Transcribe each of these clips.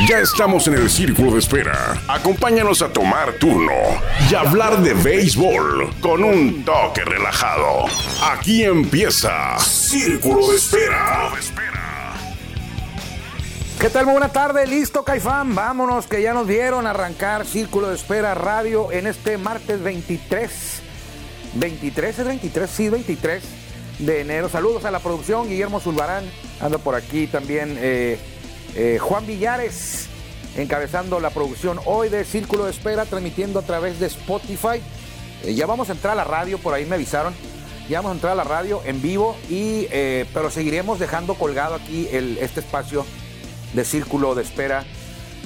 Ya estamos en el círculo de espera. Acompáñanos a tomar turno y hablar de béisbol con un toque relajado. Aquí empieza Círculo de Espera. ¿Qué tal? Muy buena tarde, listo Caifán, vámonos que ya nos vieron arrancar Círculo de Espera Radio en este martes 23. 23 es 23, sí, 23 de enero. Saludos a la producción, Guillermo Zulbarán, anda por aquí también eh, eh, Juan Villares, encabezando la producción hoy de Círculo de Espera, transmitiendo a través de Spotify. Eh, ya vamos a entrar a la radio, por ahí me avisaron. Ya vamos a entrar a la radio en vivo, y, pero seguiremos dejando colgado aquí este espacio de Círculo de Espera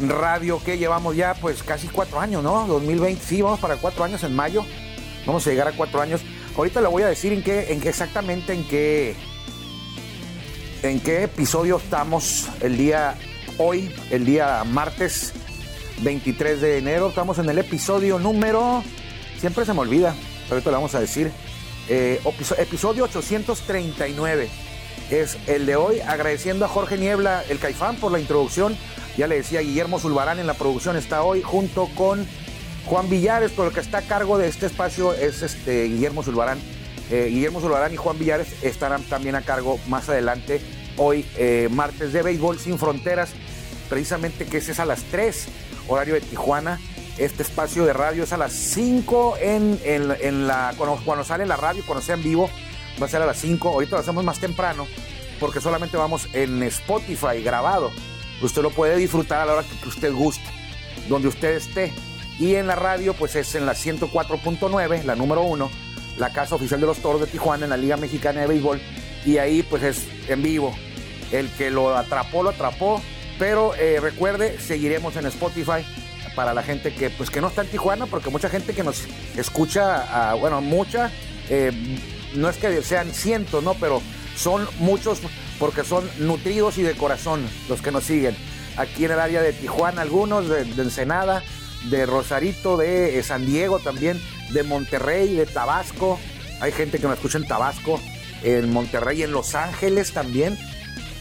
Radio que llevamos ya pues casi cuatro años, ¿no? 2020, sí, vamos para cuatro años en mayo. Vamos a llegar a cuatro años. Ahorita le voy a decir en qué, en qué exactamente en qué, en qué episodio estamos el día hoy, el día martes 23 de enero. Estamos en el episodio número, siempre se me olvida, pero ahorita le vamos a decir, eh, episodio 839 es el de hoy, agradeciendo a Jorge Niebla, el Caifán, por la introducción. Ya le decía, Guillermo Zulbarán en la producción está hoy junto con Juan Villares, por el que está a cargo de este espacio es este Guillermo Zulbarán. Eh, Guillermo Zulbarán y Juan Villares estarán también a cargo más adelante, hoy eh, martes de Béisbol Sin Fronteras, precisamente que ese es a las 3, horario de Tijuana. Este espacio de radio es a las 5 en, en, la, cuando, sale la radio, cuando sea en vivo, va a ser a las 5. Ahorita lo hacemos más temprano porque solamente vamos en Spotify grabado. Usted lo puede disfrutar a la hora que usted guste, donde usted esté. Y en la radio, pues es en la 104.9, la número uno, la casa oficial de los toros de Tijuana en la Liga Mexicana de Béisbol. Y ahí, pues es en vivo. El que lo atrapó, lo atrapó. Pero eh, recuerde, seguiremos en Spotify para la gente que, pues, que no está en Tijuana, porque mucha gente que nos escucha, bueno, mucha, eh, no es que sean cientos, ¿no? Pero son muchos porque son nutridos y de corazón los que nos siguen. Aquí en el área de Tijuana, algunos, de Ensenada, de Rosarito, de eh, San Diego también, de Monterrey, de Tabasco. Hay gente que me escucha en Tabasco, en Monterrey, en Los Ángeles también.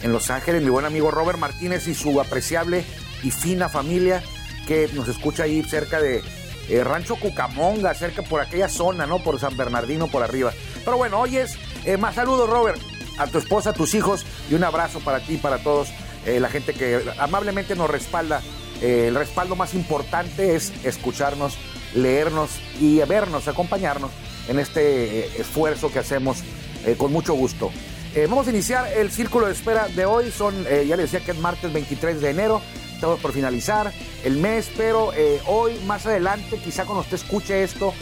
En Los Ángeles, mi buen amigo Robert Martínez y su apreciable y fina familia que nos escucha ahí cerca de eh, Rancho Cucamonga, cerca por aquella zona, ¿no? Por San Bernardino, por arriba. Pero bueno, hoy es eh, más saludos, Robert, a tu esposa, a tus hijos y un abrazo para ti y para todos, la gente que amablemente nos respalda el respaldo más importante es escucharnos, leernos y vernos, acompañarnos en este eh, esfuerzo que hacemos eh, con mucho gusto. Eh, vamos a iniciar el círculo de espera de hoy. Son, ya les decía que es martes 23 de enero. Estamos por finalizar el mes, pero hoy, más adelante, quizá cuando usted escuche esto,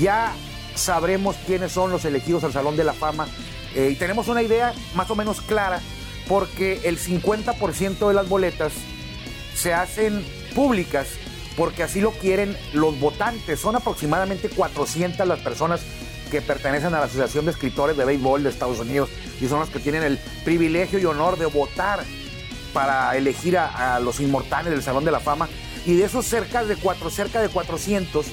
ya sabremos quiénes son los elegidos al Salón de la Fama. y tenemos una idea más o menos clara, porque el 50% de las boletas se hacen públicas porque así lo quieren los votantes. Son aproximadamente 400 las personas que pertenecen a la Asociación de Escritores de Béisbol de Estados Unidos y son las que tienen el privilegio y honor de votar para elegir a, los inmortales del Salón de la Fama. Y de esos cerca de, cuatro, cerca de 400,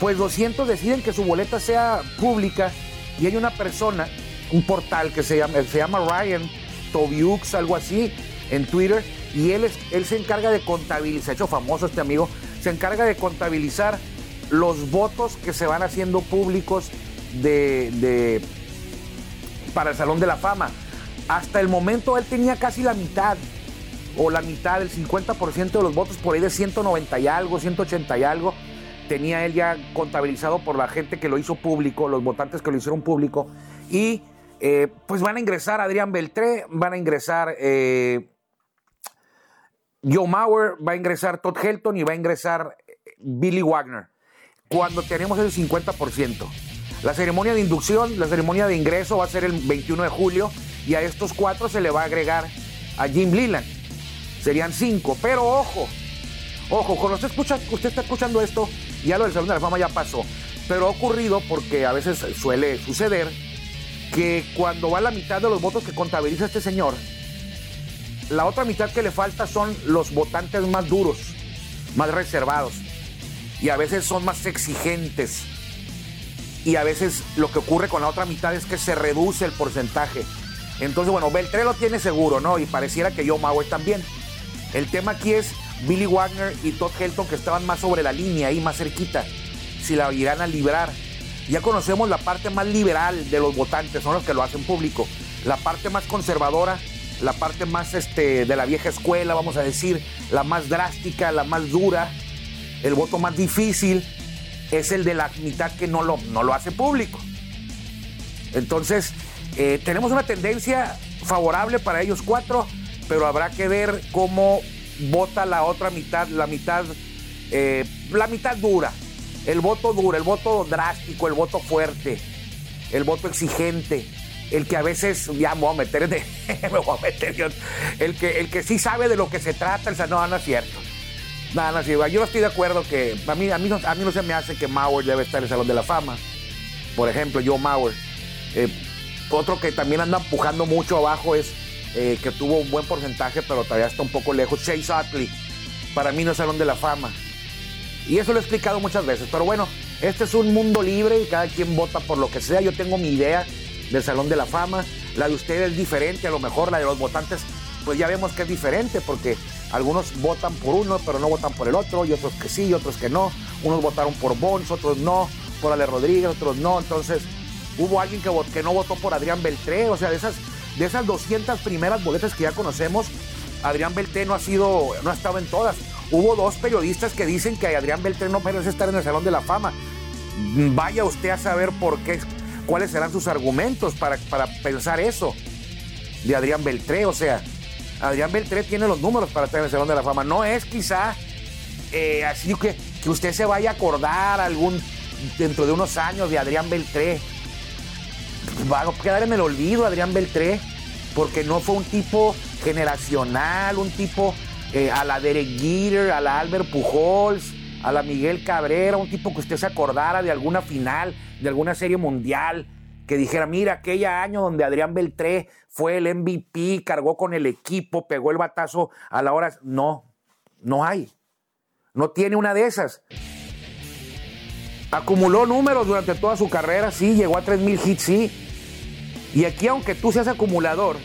pues 200 deciden que su boleta sea pública y hay una persona, un portal que se llama, se llama Ryan Tobiux, algo así, en Twitter, y él, es, él se encarga de contabilizar, hecho famoso este amigo, se encarga de contabilizar los votos que se van haciendo públicos de, para el Salón de la Fama. Hasta el momento él tenía casi la mitad, o la mitad, el 50% de los votos, por ahí de 190 y algo, 180 y algo, tenía él ya contabilizado por la gente que lo hizo público, los votantes que lo hicieron público. Y eh, pues van a ingresar Adrián Beltré, van a ingresar eh, Joe Mauer, va a ingresar Todd Helton y va a ingresar eh, Billy Wagner. Cuando tenemos el 50%. La ceremonia de inducción, la ceremonia de ingreso va a ser el 21 de julio y a estos cuatro se le va a agregar a Jim Leland. Serían cinco, pero ojo, ojo, cuando usted, escucha, usted está escuchando esto, ya lo del Salón de la Fama ya pasó, pero ha ocurrido porque a veces suele suceder que cuando va la mitad de los votos que contabiliza este señor, la otra mitad que le falta son los votantes más duros, más reservados. Y a veces son más exigentes. Y a veces lo que ocurre con la otra mitad es que se reduce el porcentaje. Entonces, bueno, Beltré lo tiene seguro, ¿no? Y pareciera que yo Mauer también. El tema aquí es Billy Wagner y Todd Helton que estaban más sobre la línea, ahí más cerquita, si la irán a librar. Ya conocemos la parte más liberal de los votantes, son los que lo hacen público. La parte más conservadora, la parte más este, de la vieja escuela, vamos a decir, la más drástica, la más dura, el voto más difícil, es el de la mitad que no lo, no lo hace público. Entonces, eh, tenemos una tendencia favorable para ellos cuatro, pero habrá que ver cómo vota la otra mitad, la mitad, eh, la mitad dura, el voto duro, el voto drástico, el voto fuerte, el voto exigente, el que a veces ya me voy a meter de, me voy a meter el que el que sí sabe de lo que se trata, el no, no es cierto. Nada, no, no, yo no estoy de acuerdo que a mí, a mí, no, a mí no se me hace que Mauer debe estar en el Salón de la Fama. Por ejemplo, yo Mauer. Eh, otro que también anda empujando mucho abajo es eh, que tuvo un buen porcentaje, pero todavía está un poco lejos. Chase Utley, para mí no es Salón de la Fama. Y eso lo he explicado muchas veces. Pero bueno, este es un mundo libre y cada quien vota por lo que sea. Yo tengo mi idea del Salón de la Fama. La de ustedes es diferente, a lo mejor la de los votantes, pues ya vemos que es diferente, porque algunos votan por uno, pero no votan por el otro, y otros que sí, y otros que no. Unos votaron por Bons, otros no, por Ale Rodríguez, otros no. Entonces, hubo alguien que, que no votó por Adrián Beltré, o sea, de esas de esas 200 primeras boletas que ya conocemos, Adrián Beltré no ha sido, no ha estado en todas. Hubo dos periodistas que dicen que Adrián Beltré no merece estar en el Salón de la Fama. Vaya usted a saber por qué, cuáles serán sus argumentos para, para pensar eso de Adrián Beltré. O sea, Adrián Beltré tiene los números para estar en el Salón de la Fama. No es quizá eh, así que, que usted se vaya a acordar algún dentro de unos años de Adrián Beltré va a quedar en el olvido Adrián Beltré, porque no fue un tipo generacional, un tipo eh, a la Derek Jeter, a la Albert Pujols, a la Miguel Cabrera, un tipo que usted se acordara de alguna final, de alguna serie mundial, que dijera, mira, aquel año donde Adrián Beltré fue el MVP, cargó con el equipo, pegó el batazo a la hora. No, no hay. No tiene una de esas. Acumuló números durante toda su carrera, sí, llegó a 3.000 hits, sí. Y aquí, aunque tú seas acumulador,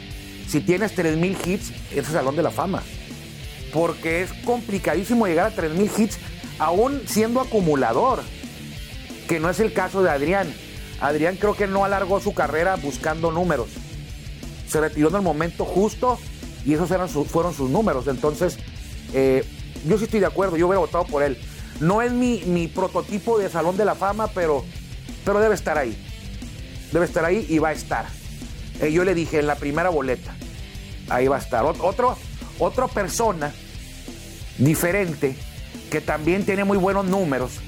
si tienes 3.000 hits, es el Salón de la Fama. Porque es complicadísimo llegar a 3.000 hits, aún siendo acumulador. Que no es el caso de Adrián. Adrián creo que no alargó su carrera buscando números. Se retiró en el momento justo y esos eran fueron sus números. Entonces, eh, yo sí estoy de acuerdo, yo hubiera votado por él. No es mi, prototipo de Salón de la Fama, pero, pero debe estar ahí. Debe estar ahí y va a estar. Eh, yo le dije en la primera boleta, ahí va a estar. Otro, otra persona diferente que también tiene muy buenos números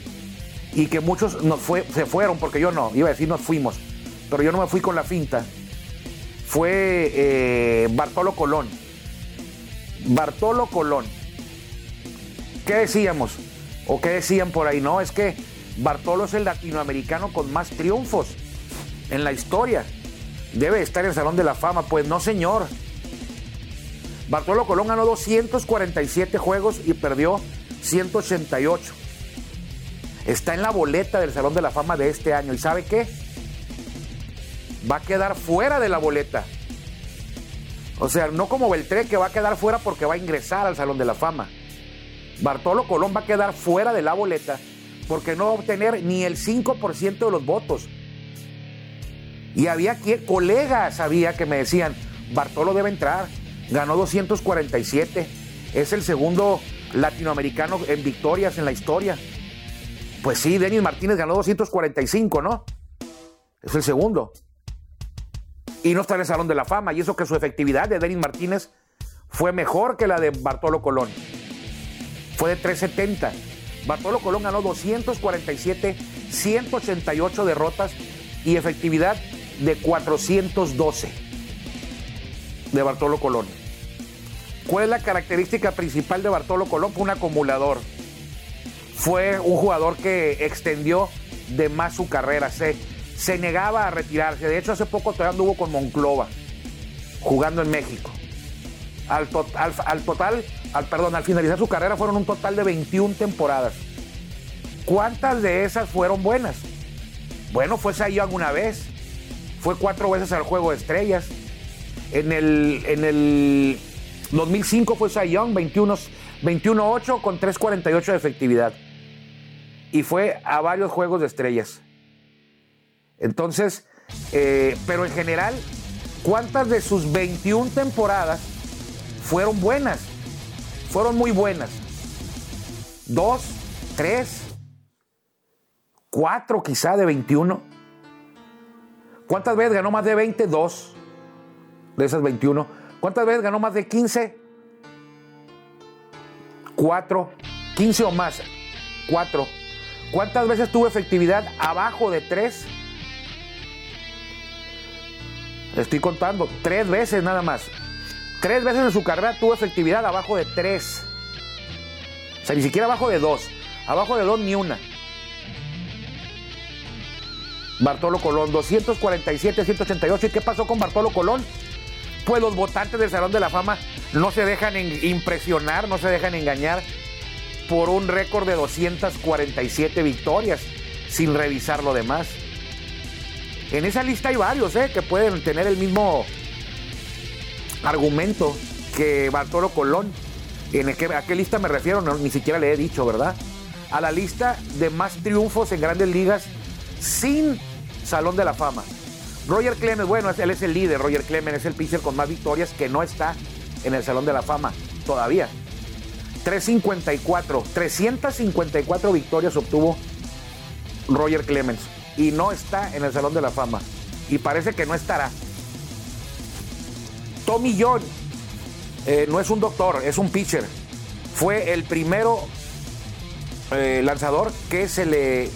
y que muchos fue, se fueron, porque yo no, iba a decir nos fuimos, pero yo no me fui con la finta, fue eh, Bartolo Colón. Bartolo Colón. ¿Qué decíamos? ¿O qué decían por ahí? No, es que Bartolo es el latinoamericano con más triunfos en la historia. Debe estar en el Salón de la Fama. Pues no, señor. Bartolo Colón ganó 247 juegos y perdió 188. Está en la boleta del Salón de la Fama de este año. ¿Y sabe qué? Va a quedar fuera de la boleta. O sea, no como Beltré que va a quedar fuera porque va a ingresar al Salón de la Fama. Bartolo Colón va a quedar fuera de la boleta porque no va a obtener ni el 5% de los votos. Y había colegas, había que me decían, Bartolo debe entrar, ganó 247, es el segundo latinoamericano en victorias en la historia. Pues sí, Denis Martínez ganó 245, ¿no? Es el segundo. Y no está en el Salón de la Fama, y eso que su efectividad de Denis Martínez fue mejor que la de Bartolo Colón fue de 370. Bartolo Colón ganó 247, 188 derrotas y efectividad de 412 de Bartolo Colón. ¿Cuál es la característica principal de Bartolo Colón? Un acumulador. Fue un jugador que extendió de más su carrera. Se, se negaba a retirarse. De hecho, hace poco todavía anduvo con Monclova, jugando en México. Al, al total al, perdón, al finalizar su carrera fueron un total de 21 temporadas. ¿Cuántas de esas fueron buenas? Bueno, fue Cy alguna vez. Fue cuatro veces al Juego de Estrellas. En el, en el 2005 fue Cy Young, 21-8 con 3.48 de efectividad. Y fue a varios juegos de estrellas. Entonces, eh, pero en general, ¿cuántas de sus 21 temporadas fueron buenas? Fueron muy buenas. Dos, tres, cuatro quizá de 21. ¿Cuántas veces ganó más de 20? Dos de esas 21. ¿Cuántas veces ganó más de 15? Cuatro. 15 o más. Cuatro. ¿Cuántas veces tuvo efectividad abajo de tres? Estoy contando. Tres veces nada más. Tres veces en su carrera tuvo efectividad abajo de tres. O sea, ni siquiera abajo de dos. Abajo de dos ni una. Bartolo Colón, 247, 188. ¿Y qué pasó con Bartolo Colón? Pues los votantes del Salón de la Fama no se dejan impresionar, no se dejan engañar por un récord de 247 victorias sin revisar lo demás. En esa lista hay varios ¿eh? que pueden tener el mismo argumento que Bartolo Colón. ¿En a qué lista me refiero? ni siquiera le he dicho, ¿verdad? A la lista de más triunfos en grandes ligas sin Salón de la Fama. Roger Clemens, bueno, él es el líder, Roger Clemens es el pitcher con más victorias que no está en el Salón de la Fama todavía. 354, 354 victorias obtuvo Roger Clemens y no está en el Salón de la Fama. Y parece que no estará. Tommy John eh, no es un doctor, es un pitcher. Fue el primero eh, lanzador que se le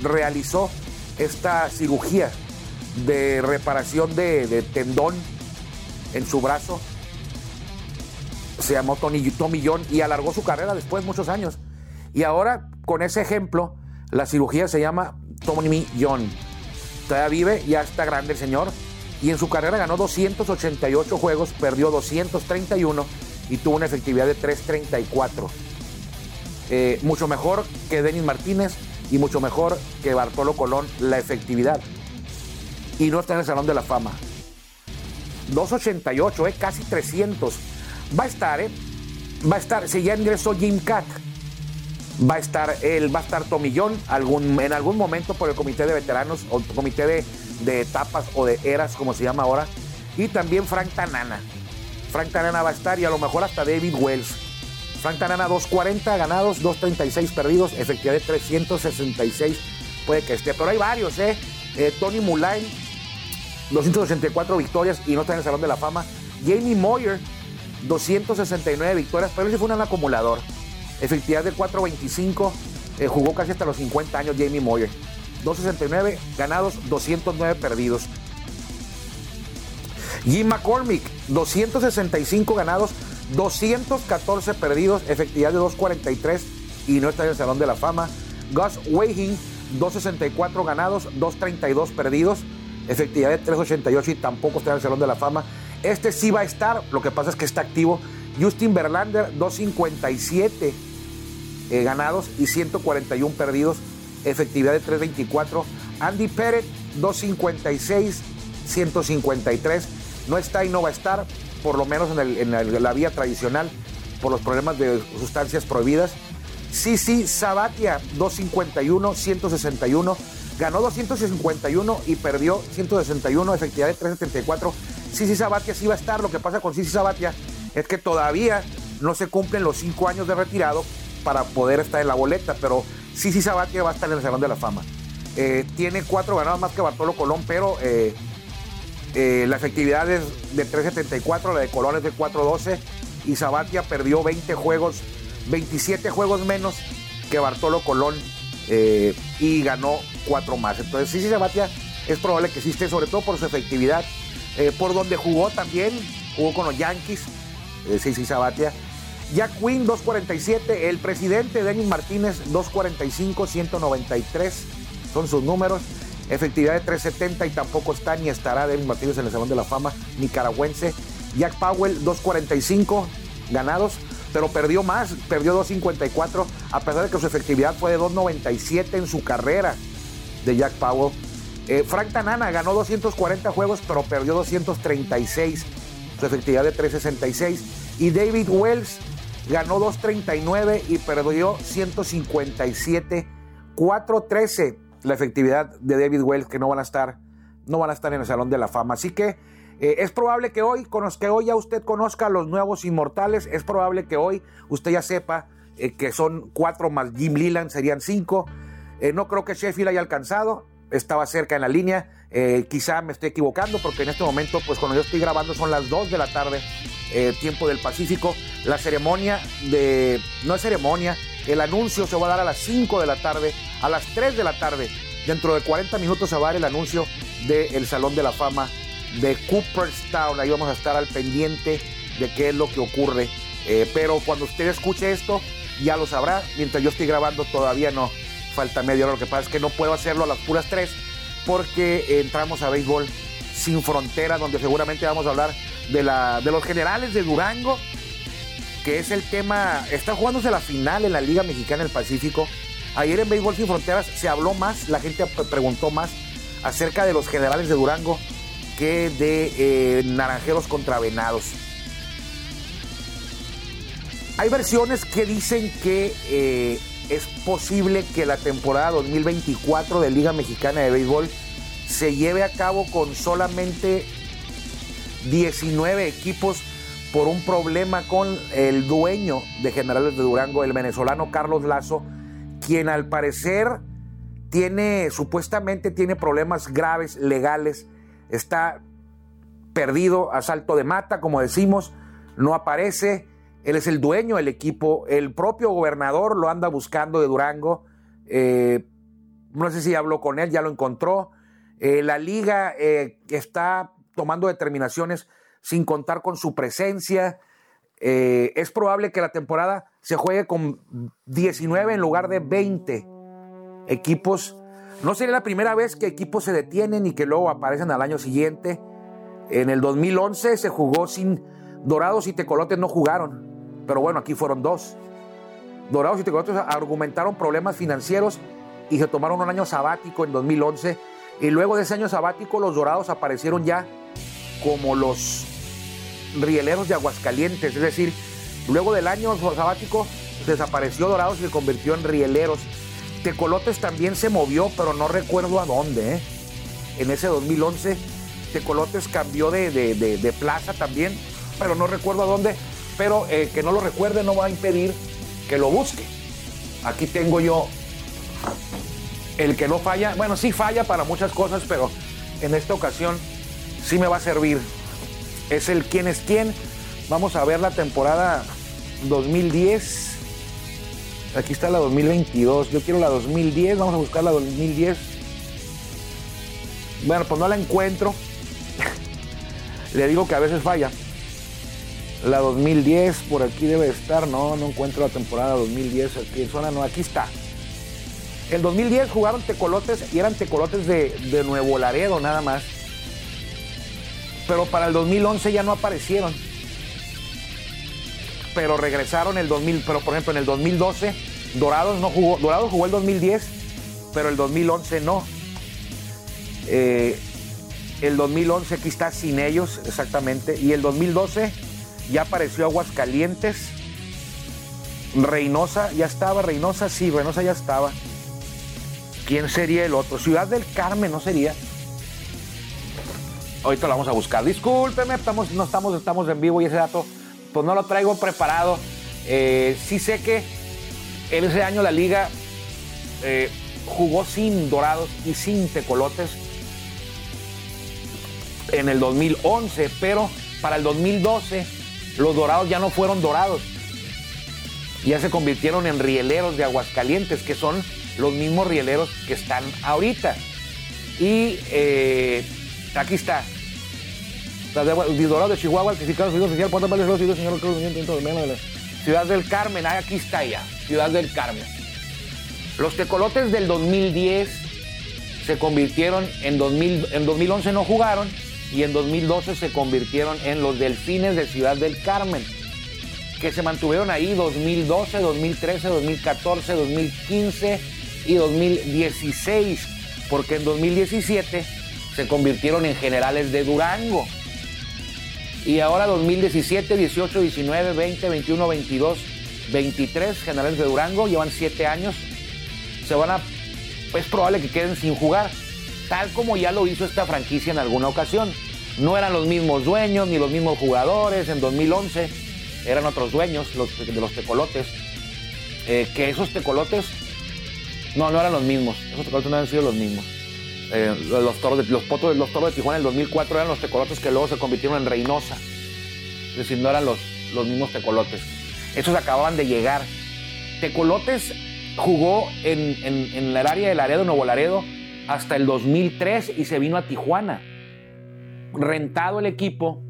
realizó esta cirugía de reparación de, tendón en su brazo. Se llamó Tony, Tommy John y alargó su carrera después muchos años. Y ahora, con ese ejemplo, la cirugía se llama Tommy John. Todavía vive, ya está grande el señor. Y en su carrera ganó 288 juegos, perdió 231 y tuvo una efectividad de 334. Eh, mucho mejor que Denis Martínez, y mucho mejor que Bartolo Colón la efectividad. Y no está en el Salón de la Fama. 288, eh, casi 300. Va a estar, ¿eh? Va a estar, si ya ingresó Jim Cat, va a estar él, va a estar Tomillón algún, en algún momento por el comité de veteranos o comité de, de etapas o de eras, como se llama ahora. Y también Frank Tanana. Frank Tanana va a estar y a lo mejor hasta David Wells. Frank Tanana 240 ganados, 236 perdidos, efectividad de 366 puede que esté, pero hay varios, ¿eh? eh Tony Mullane, 284 victorias y no está en el Salón de la Fama. Jamie Moyer, 269 victorias, pero ese fue un acumulador. Efectividad de 425, eh, jugó casi hasta los 50 años Jamie Moyer. 269 ganados, 209 perdidos. Jim McCormick, 265 ganados, 214 perdidos, efectividad de 2.43 y no está en el Salón de la Fama. Gus Weihin, 264 ganados, 232 perdidos, efectividad de 388 y tampoco está en el Salón de la Fama. Este sí va a estar, lo que pasa es que está activo. Justin Verlander, 257 eh, ganados y 141 perdidos, efectividad de 324. Andy Pérez, 256, 153. No está y no va a estar por lo menos en, la vía tradicional, por los problemas de sustancias prohibidas. Sisi Sabatia, 251, 161. Ganó 251 y perdió 161, efectividad de 374. Sisi Sabatia sí va a estar. Lo que pasa con Sisi Sabatia es que todavía no se cumplen los cinco años de retirado para poder estar en la boleta, pero Sisi Sabatia va a estar en el Salón de la Fama. Eh, tiene cuatro ganados más que Bartolo Colón, pero eh, eh, la efectividad es de 3.74, la de Colón es de 4.12 y Sabatia perdió 20 juegos, 27 juegos menos que Bartolo Colón eh, y ganó 4 más. Entonces, sí, sí, Sabatia es probable que existe, sobre todo por su efectividad, eh, por donde jugó también, jugó con los Yankees, sí, sí, Sabatia. Jack Quinn, 2.47, el presidente Denis Martínez, 2.45, 193 son sus números. Efectividad de 370 y tampoco está ni estará Devin Martínez en el Salón de la Fama nicaragüense. Jack Powell, 2.45 ganados, pero perdió más, perdió 2.54, a pesar de que su efectividad fue de 2.97 en su carrera de Jack Powell. Eh, Frank Tanana ganó 240 juegos, pero perdió 236. Su efectividad de 366. Y David Wells ganó 239 y perdió 157, 413 la efectividad de David Wells, que no van a estar, no van a estar en el Salón de la Fama. Así que eh, es probable que hoy, que hoy ya usted conozca a los nuevos inmortales, es probable que hoy usted ya sepa eh, que son cuatro más Jim Leland, serían cinco. Eh, no creo que Sheffield haya alcanzado, estaba cerca en la línea, quizá me estoy equivocando porque en este momento, pues cuando yo estoy grabando son las 2 de la tarde, tiempo del Pacífico. La ceremonia de, no es ceremonia, el anuncio se va a dar a las 5 de la tarde, a las 3 de la tarde. Dentro de 40 minutos se va a dar el anuncio del Salón de la Fama de Cooperstown. Ahí vamos a estar al pendiente de qué es lo que ocurre. Eh, pero cuando usted escuche esto, ya lo sabrá. Mientras yo estoy grabando, todavía no. Falta media hora. Lo que pasa es que no puedo hacerlo a las puras tres porque entramos a béisbol sin frontera, donde seguramente vamos a hablar de, la, de los generales de Durango, que es el tema. Está jugándose la final en la Liga Mexicana del Pacífico. Ayer en Béisbol Sin Fronteras se habló más, la gente preguntó más acerca de los generales de Durango que de eh, Naranjeros contra Venados. Hay versiones que dicen que eh, es posible que la temporada 2024 de Liga Mexicana de Béisbol se lleve a cabo con solamente 19 equipos por un problema con el dueño de Generales de Durango, el venezolano Carlos Lazo, quien al parecer tiene, supuestamente tiene problemas graves legales está perdido a salto de mata, como decimos, no aparece. Él es el dueño del equipo, el propio gobernador lo anda buscando de Durango. Eh, no sé si habló con él, ya lo encontró. Eh, la liga eh, está tomando determinaciones sin contar con su presencia. es probable que la temporada se juegue con 19 en lugar de 20 equipos no sería la primera vez que equipos se detienen y que luego aparecen al año siguiente. En el 2011 se jugó sin Dorados y Tecolotes no jugaron, pero bueno, aquí fueron dos. Dorados y Tecolotes argumentaron problemas financieros y se tomaron un año sabático en 2011 y luego de ese año sabático los Dorados aparecieron ya como los rieleros de Aguascalientes, es decir, luego del año sabático desapareció Dorados y se convirtió en rieleros Tecolotes también se movió, pero no recuerdo a dónde. ¿eh? En ese 2011, Tecolotes cambió de, plaza también, pero no recuerdo a dónde. Pero eh, que no lo recuerde no va a impedir que lo busque. Aquí tengo yo el que no falla. Bueno, sí falla para muchas cosas, pero en esta ocasión sí me va a servir. Es el quién es quién. Vamos a ver la temporada 2010 Aquí está la 2022. Yo quiero la 2010. Vamos a buscar la 2010. Bueno, pues no la encuentro. Le digo que a veces falla. La 2010 por aquí debe estar. No, no encuentro la temporada 2010 aquí zona. No, aquí está. En 2010 jugaron tecolotes y eran tecolotes de, de Nuevo Laredo nada más. Pero para el 2011 ya no aparecieron pero regresaron el 2000, pero por ejemplo en el 2012 Dorados no jugó, Dorados jugó el 2010, pero el 2011 no. Eh, el 2011 aquí está sin ellos, exactamente, y el 2012 ya apareció Aguascalientes, Reynosa ya estaba, Reynosa sí, Reynosa ya estaba. ¿Quién sería el otro? Ciudad del Carmen, ¿no sería? Ahorita lo vamos a buscar. Discúlpeme, estamos, no estamos, estamos en vivo y ese dato pues no lo traigo preparado. Eh, sí sé que ese año la liga eh, jugó sin dorados y sin tecolotes en el 2011, pero para el 2012 los dorados ya no fueron dorados. Ya se convirtieron en rieleros de Aguascalientes, que son los mismos rieleros que están ahorita. Y eh, aquí está, Dorado de Chihuahua, certificado oficial, señor Ciudad del Carmen, aquí está ya, Ciudad del Carmen. Los tecolotes del 2010 se convirtieron en 2000, en 2011 no jugaron y en 2012 se convirtieron en los delfines de Ciudad del Carmen, que se mantuvieron ahí 2012, 2013, 2014, 2015 y 2016, porque en 2017 se convirtieron en generales de Durango Y ahora 2017, 18, 19, 20, 21, 22, 23 generales de Durango, llevan 7 años. Se van a, es probable que queden sin jugar, tal como ya lo hizo esta franquicia en alguna ocasión. No eran los mismos dueños ni los mismos jugadores. En 2011 eran otros dueños los, de los tecolotes. Eh, que esos tecolotes no, no eran los mismos. Esos tecolotes no han sido los mismos. Eh, los, toros de, los potos los toros de Tijuana en el 2004 eran los tecolotes que luego se convirtieron en Reynosa. Es decir, no eran los, los mismos tecolotes. Esos acababan de llegar. Tecolotes jugó en, en el área de Laredo, Nuevo Laredo, hasta el 2003 y se vino a Tijuana. Rentado el equipo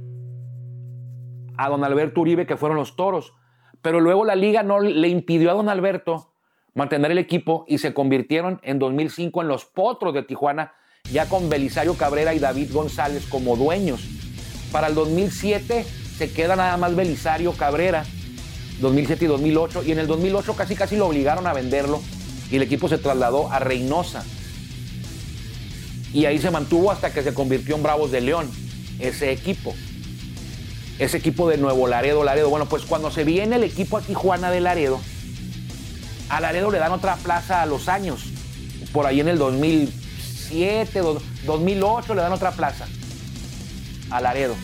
a don Alberto Uribe, que fueron los toros. Pero luego la liga no le impidió a don Alberto mantener el equipo y se convirtieron en 2005 en los Potros de Tijuana, ya con Belisario Cabrera y David González como dueños. Para el 2007 se queda nada más Belisario Cabrera, 2007 y 2008, y en el 2008 casi casi lo obligaron a venderlo y el equipo se trasladó a Reynosa. Y ahí se mantuvo hasta que se convirtió en Bravos de León, ese equipo. Ese equipo de Nuevo Laredo, Laredo. Bueno, pues cuando se viene el equipo a Tijuana de Laredo, a Laredo le dan otra plaza a los años. Por ahí en el 2007, 2008 le dan otra plaza a Laredo.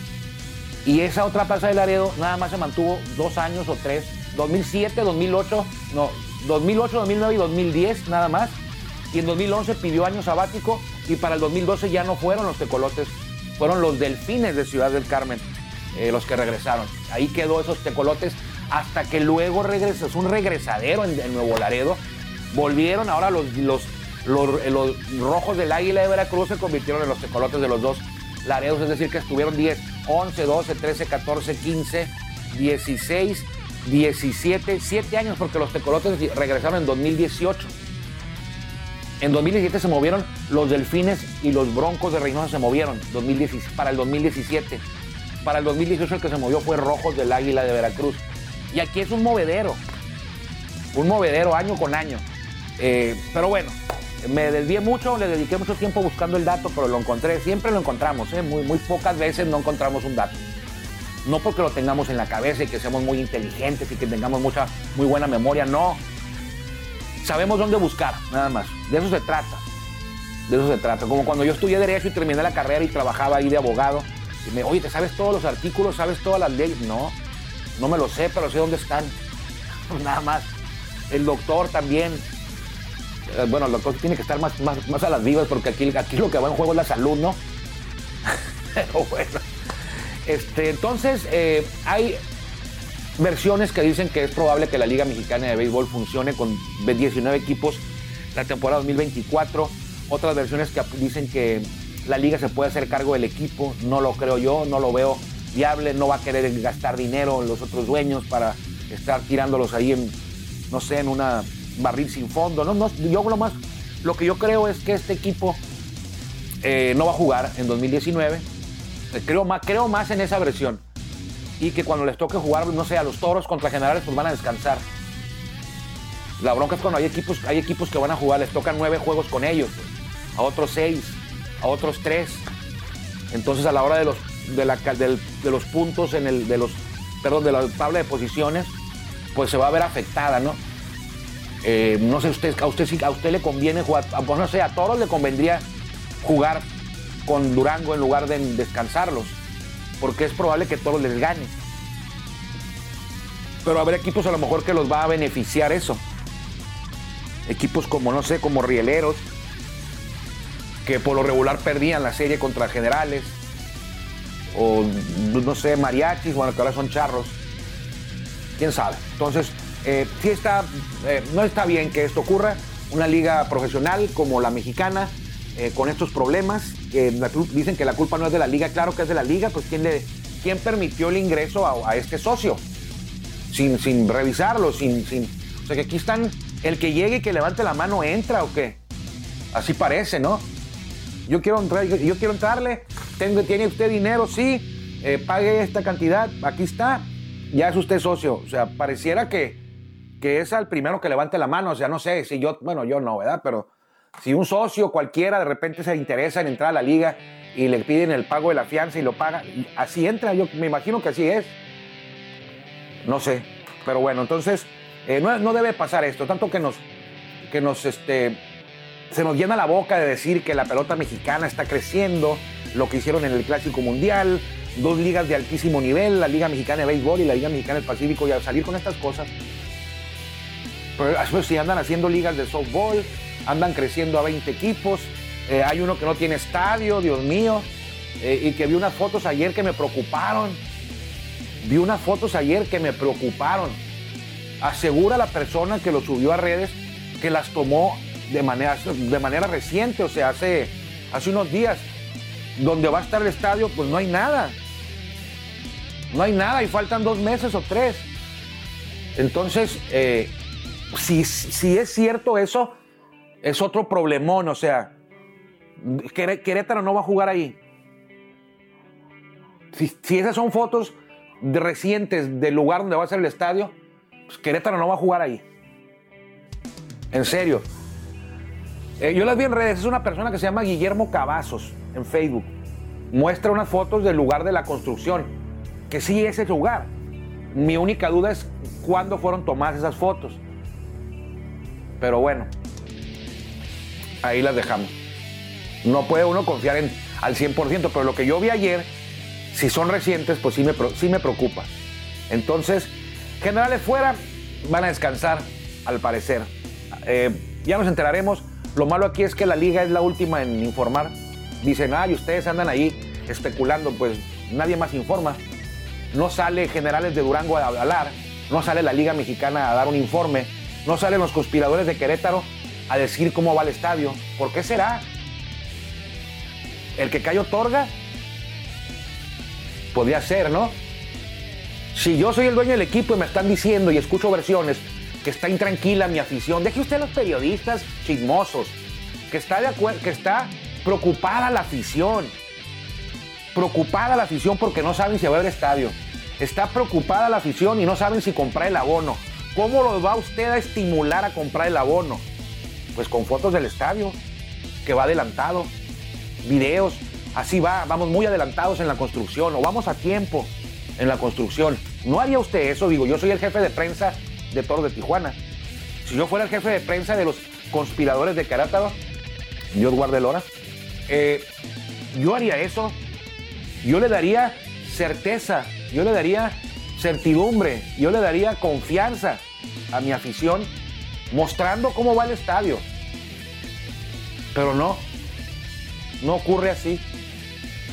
Y esa otra plaza de Laredo nada más se mantuvo dos años o tres. 2007, 2008, no, 2008, 2009 y 2010 nada más. Y en 2011 pidió año sabático y para el 2012 ya no fueron los tecolotes, fueron los delfines de Ciudad del Carmen eh, los que regresaron. Ahí quedó esos tecolotes hasta que luego regresó, es un regresadero en, Nuevo Laredo. Volvieron, ahora los, los, los, rojos del Águila de Veracruz se convirtieron en los tecolotes de los dos Laredos, es decir, que estuvieron 10, 11, 12, 13, 14, 15, 16, 17, 7 años, porque los tecolotes regresaron en 2018. En 2017 se movieron los Delfines y los Broncos de Reynosa se movieron para el 2017. Para el 2018 el que se movió fue Rojos del Águila de Veracruz. Y aquí es un movedero. Un movedero año con año. Eh, pero bueno, me desvié mucho, le dediqué mucho tiempo buscando el dato, pero lo encontré. Siempre lo encontramos, ¿eh? muy, pocas veces no encontramos un dato. No porque lo tengamos en la cabeza y que seamos muy inteligentes y que tengamos mucha, muy buena memoria, no sabemos dónde buscar, nada más. De eso se trata. De eso se trata. Como cuando yo estudié Derecho y terminé la carrera y trabajaba ahí de abogado. Y me, oye, ¿te sabes todos los artículos? ¿Sabes todas las leyes? No, no me lo sé, pero sé dónde están. nada más. El doctor también. Eh, bueno, el doctor tiene que estar más, más, a las vivas porque aquí, aquí lo que va en juego es la salud, ¿no? pero bueno. Este, entonces, eh, hay versiones que dicen que es probable que la Liga Mexicana de Béisbol funcione con 19 equipos la temporada 2024. Otras versiones que dicen que la liga se puede hacer cargo del equipo. No lo creo yo, no lo veo viable. No va a querer gastar dinero los otros dueños para estar tirándolos ahí en, no sé, en una barril sin fondo. No, no, yo lo más, lo que yo creo es que este equipo eh, no va a jugar en 2019. Creo más, creo más en esa versión y que cuando les toque jugar, no sé, a los toros contra generales, pues van a descansar. La bronca es cuando hay equipos, hay equipos que van a jugar, les tocan nueve juegos con ellos, a otros seis, a otros tres. Entonces a la hora de los, de, la, de los puntos en el, de los, perdón, de la tabla de posiciones, pues se va a ver afectada, ¿no? Eh, no sé usted, a usted a usted le conviene jugar, pues no sé, a toros le convendría jugar con Durango en lugar de descansarlos porque es probable que todos les gane. Pero habrá equipos a lo mejor que los va a beneficiar eso. Equipos como, no sé, como Rieleros, que por lo regular perdían la serie contra Generales, o no sé, Mariachis, bueno, que ahora son charros. Quién sabe. Entonces, eh, sí está, eh, no está bien que esto ocurra. Una liga profesional como la mexicana eh, con estos problemas. dicen que la culpa no es de la liga, claro que es de la liga, pues ¿quién, le, quién permitió el ingreso a, este socio? Sin, sin revisarlo, sin, sin... O sea que aquí están, el que llegue y que levante la mano entra o qué. Así parece, ¿no? Yo quiero, entrar, yo, quiero entrarle, tengo, tiene usted dinero, sí, eh, pague esta cantidad, aquí está, ya es usted socio. O sea, pareciera que, que es al primero que levante la mano, o sea, no sé, si yo, bueno, yo no, ¿verdad? Pero si un socio cualquiera de repente se interesa en entrar a la liga y le piden el pago de la fianza y lo paga. así entra, yo me imagino que así es. No sé, pero bueno, entonces eh, no, debe pasar esto, tanto que nos, que nos, este, se nos llena la boca de decir que la pelota mexicana está creciendo, lo que hicieron en el Clásico Mundial, dos ligas de altísimo nivel, la Liga Mexicana de Béisbol y la Liga Mexicana del Pacífico, y al salir con estas cosas, pues si andan haciendo ligas de softball, andan creciendo a 20 equipos, eh, hay uno que no tiene estadio, Dios mío, eh, y que vi unas fotos ayer que me preocuparon, vi unas fotos ayer que me preocuparon. Asegura la persona que lo subió a redes que las tomó de manera, de manera reciente, o sea, hace, hace unos días. Donde va a estar el estadio, pues no hay nada. No hay nada y faltan dos meses o tres. Entonces, eh, si, si es cierto eso, es otro problemón. O sea, Querétaro no va a jugar ahí. Si, esas son fotos recientes del lugar donde va a ser el estadio, pues Querétaro no va a jugar ahí. En serio. Eh, yo las vi en redes. Es una persona que se llama Guillermo Cavazos en Facebook. Muestra unas fotos del lugar de la construcción. Que sí es el lugar. Mi única duda es cuándo fueron tomadas esas fotos. Pero bueno, ahí las dejamos. No puede uno confiar en, al 100%, pero lo que yo vi ayer, si son recientes, pues sí me, sí me preocupa. Entonces, generales fuera, van a descansar, al parecer. Eh, ya nos enteraremos. Lo malo aquí es que la liga es la última en informar. Dicen, ay, ustedes andan ahí especulando, pues nadie más informa. No sale Generales de Durango a hablar, no sale la Liga Mexicana a dar un informe, no salen los conspiradores de Querétaro a decir cómo va el estadio. ¿Por qué será? El que cayó otorga. Podría ser, ¿no? Si yo soy el dueño del equipo y me están diciendo y escucho versiones que está intranquila mi afición, deje usted a los periodistas chismosos, que está, de que está preocupada la afición, preocupada la afición porque no saben si va a haber estadio, está preocupada la afición y no saben si comprar el abono. ¿Cómo los va usted a estimular a comprar el abono? Pues con fotos del estadio, que va adelantado, videos, así va, vamos muy adelantados en la construcción o vamos a tiempo en la construcción. ¿No haría usted eso? Digo, yo soy el jefe de prensa de Toro de Tijuana. Si yo fuera el jefe de prensa de los conspiradores de Carátaro, Dios guarde el hora, eh, yo haría eso. Yo le daría certeza, yo le daría certidumbre, yo le daría confianza a mi afición mostrando cómo va el estadio. Pero no, no ocurre así.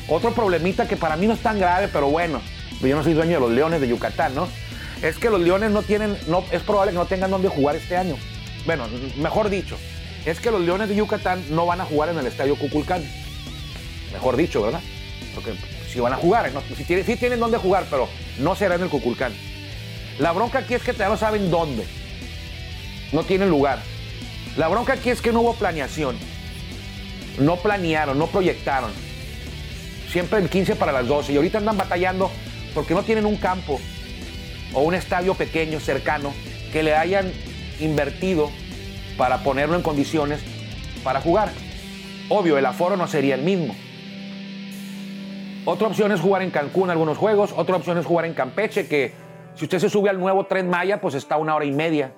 Otro problemita que para mí no es tan grave, pero bueno, yo no soy dueño de los Leones de Yucatán, ¿no? Es que los Leones no tienen, no, es probable que no tengan dónde jugar este año. Bueno, mejor dicho, es que los Leones de Yucatán no van a jugar en el Estadio Cuculcán. Mejor dicho, ¿verdad? Porque si van a jugar, ¿no? si tienen, dónde jugar, pero no será en el Cuculcán. La bronca aquí es que todavía no saben dónde. No tienen lugar. La bronca aquí es que no hubo planeación. No planearon, no proyectaron. Siempre el 15 para las 12. Y ahorita andan batallando porque no tienen un campo o un estadio pequeño, cercano, que le hayan invertido para ponerlo en condiciones para jugar. Obvio, el aforo no sería el mismo. Otra opción es jugar en Cancún algunos juegos, otra opción es jugar en Campeche, que si usted se sube al nuevo tren Maya, pues está una hora y media.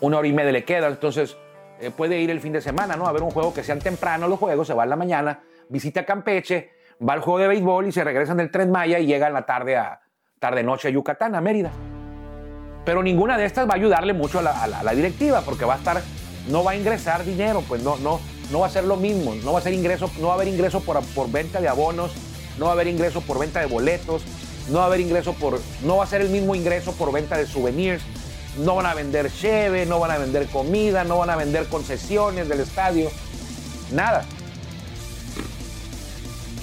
Una hora y media le queda, entonces eh, puede ir el fin de semana, ¿no? A ver un juego que sean temprano los juegos, se va en la mañana, visita Campeche, va al juego de béisbol y se regresan del tren Maya y llega en la tarde a tarde noche a Yucatán, a Mérida. Pero ninguna de estas va a ayudarle mucho a la, directiva porque va a estar, no va a ingresar dinero, pues no, no, no va a ser lo mismo, no va a ser ingreso, no va a haber ingreso por, por venta de abonos, no va a haber ingreso por venta de boletos, no va a haber ingreso por, no va a ser el mismo ingreso por venta de souvenirs, no van a vender cheve, no van a vender comida, no van a vender concesiones del estadio, nada.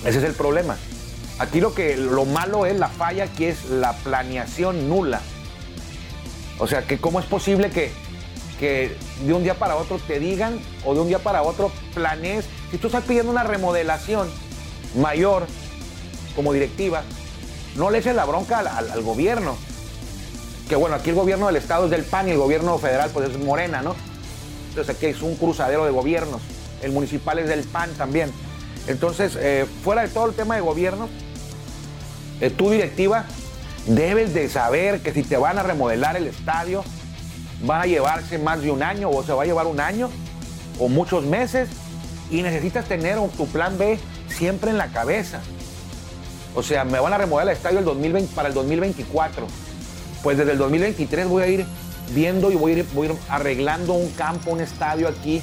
Ese es el problema. Aquí lo que lo malo es la falla que es la planeación nula. O sea, que cómo es posible que, que de un día para otro te digan o de un día para otro planees. Si tú estás pidiendo una remodelación mayor como directiva, no le eches la bronca al gobierno que bueno, aquí el gobierno del estado es del PAN y el gobierno federal pues es Morena, ¿no? Entonces aquí es un cruzadero de gobiernos. El municipal es del PAN también. Entonces, eh, fuera de todo el tema de gobierno, eh, tu directiva debes de saber que si te van a remodelar el estadio, va a llevarse más de un año o se va a llevar un año o muchos meses y necesitas tener tu plan B siempre en la cabeza. O sea, me van a remodelar el estadio el 2020, para el 2024. Pues desde el 2023 voy a ir viendo y voy a ir, arreglando un campo, un estadio aquí,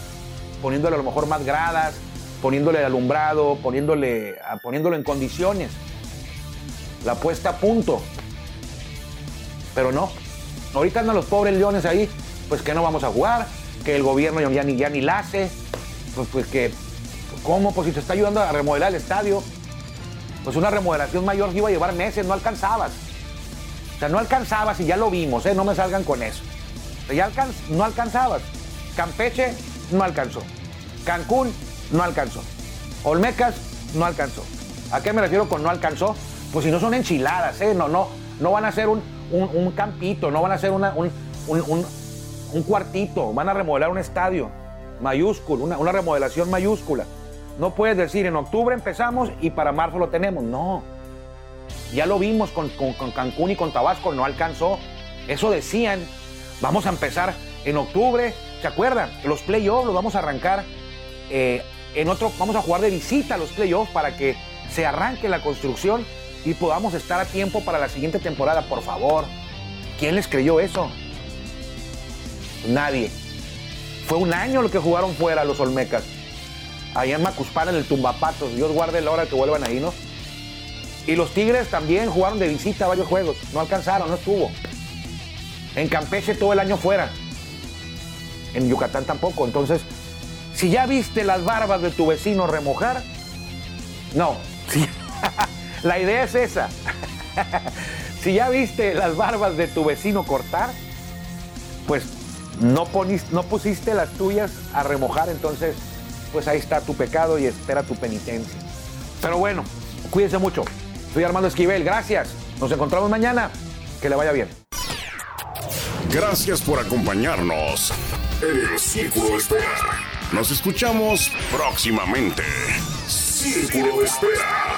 poniéndole a lo mejor más gradas, poniéndole alumbrado, poniéndole, poniéndolo en condiciones. La puesta a punto. Pero no. Ahorita andan los pobres leones ahí, pues que no vamos a jugar, que el gobierno ya ni, ya ni la hace, pues, pues que, ¿cómo? Pues si te está ayudando a remodelar el estadio, pues una remodelación mayor iba a llevar meses, no alcanzabas. O sea, no alcanzabas y ya lo vimos, ¿eh? no me salgan con eso. ya no alcanzabas. Campeche no alcanzó. Cancún no alcanzó. Olmecas no alcanzó. ¿A qué me refiero con no alcanzó? Pues si no son enchiladas, ¿eh? No, no, no van a ser un, campito, no van a ser un, un, cuartito, van a remodelar un estadio mayúsculo, una, una remodelación mayúscula. No puedes decir en octubre empezamos y para marzo lo tenemos. No. Ya lo vimos con, Cancún y con Tabasco, no alcanzó. Eso decían. Vamos a empezar en octubre. ¿Se acuerdan? Los playoffs los vamos a arrancar eh, en otro. Vamos a jugar de visita a los playoffs para que se arranque la construcción y podamos estar a tiempo para la siguiente temporada. Por favor. ¿Quién les creyó eso? Nadie. Fue un año lo que jugaron fuera los Olmecas allá en Macuspana, en el Tumbapatos. Dios guarde la hora que vuelvan ahí, ¿no? Y los Tigres también jugaron de visita varios juegos. No alcanzaron, no estuvo. En Campeche todo el año fuera. En Yucatán tampoco. Entonces, si ya viste las barbas de tu vecino remojar, no. La idea es esa. si ya viste las barbas de tu vecino cortar, pues no, no pusiste las tuyas a remojar, entonces pues ahí está tu pecado y espera tu penitencia. Pero bueno, cuídense mucho. Soy Armando Esquivel, gracias. Nos encontramos mañana. Que le vaya bien. Gracias por acompañarnos en el Círculo de Espera. Nos escuchamos próximamente. Círculo Espera.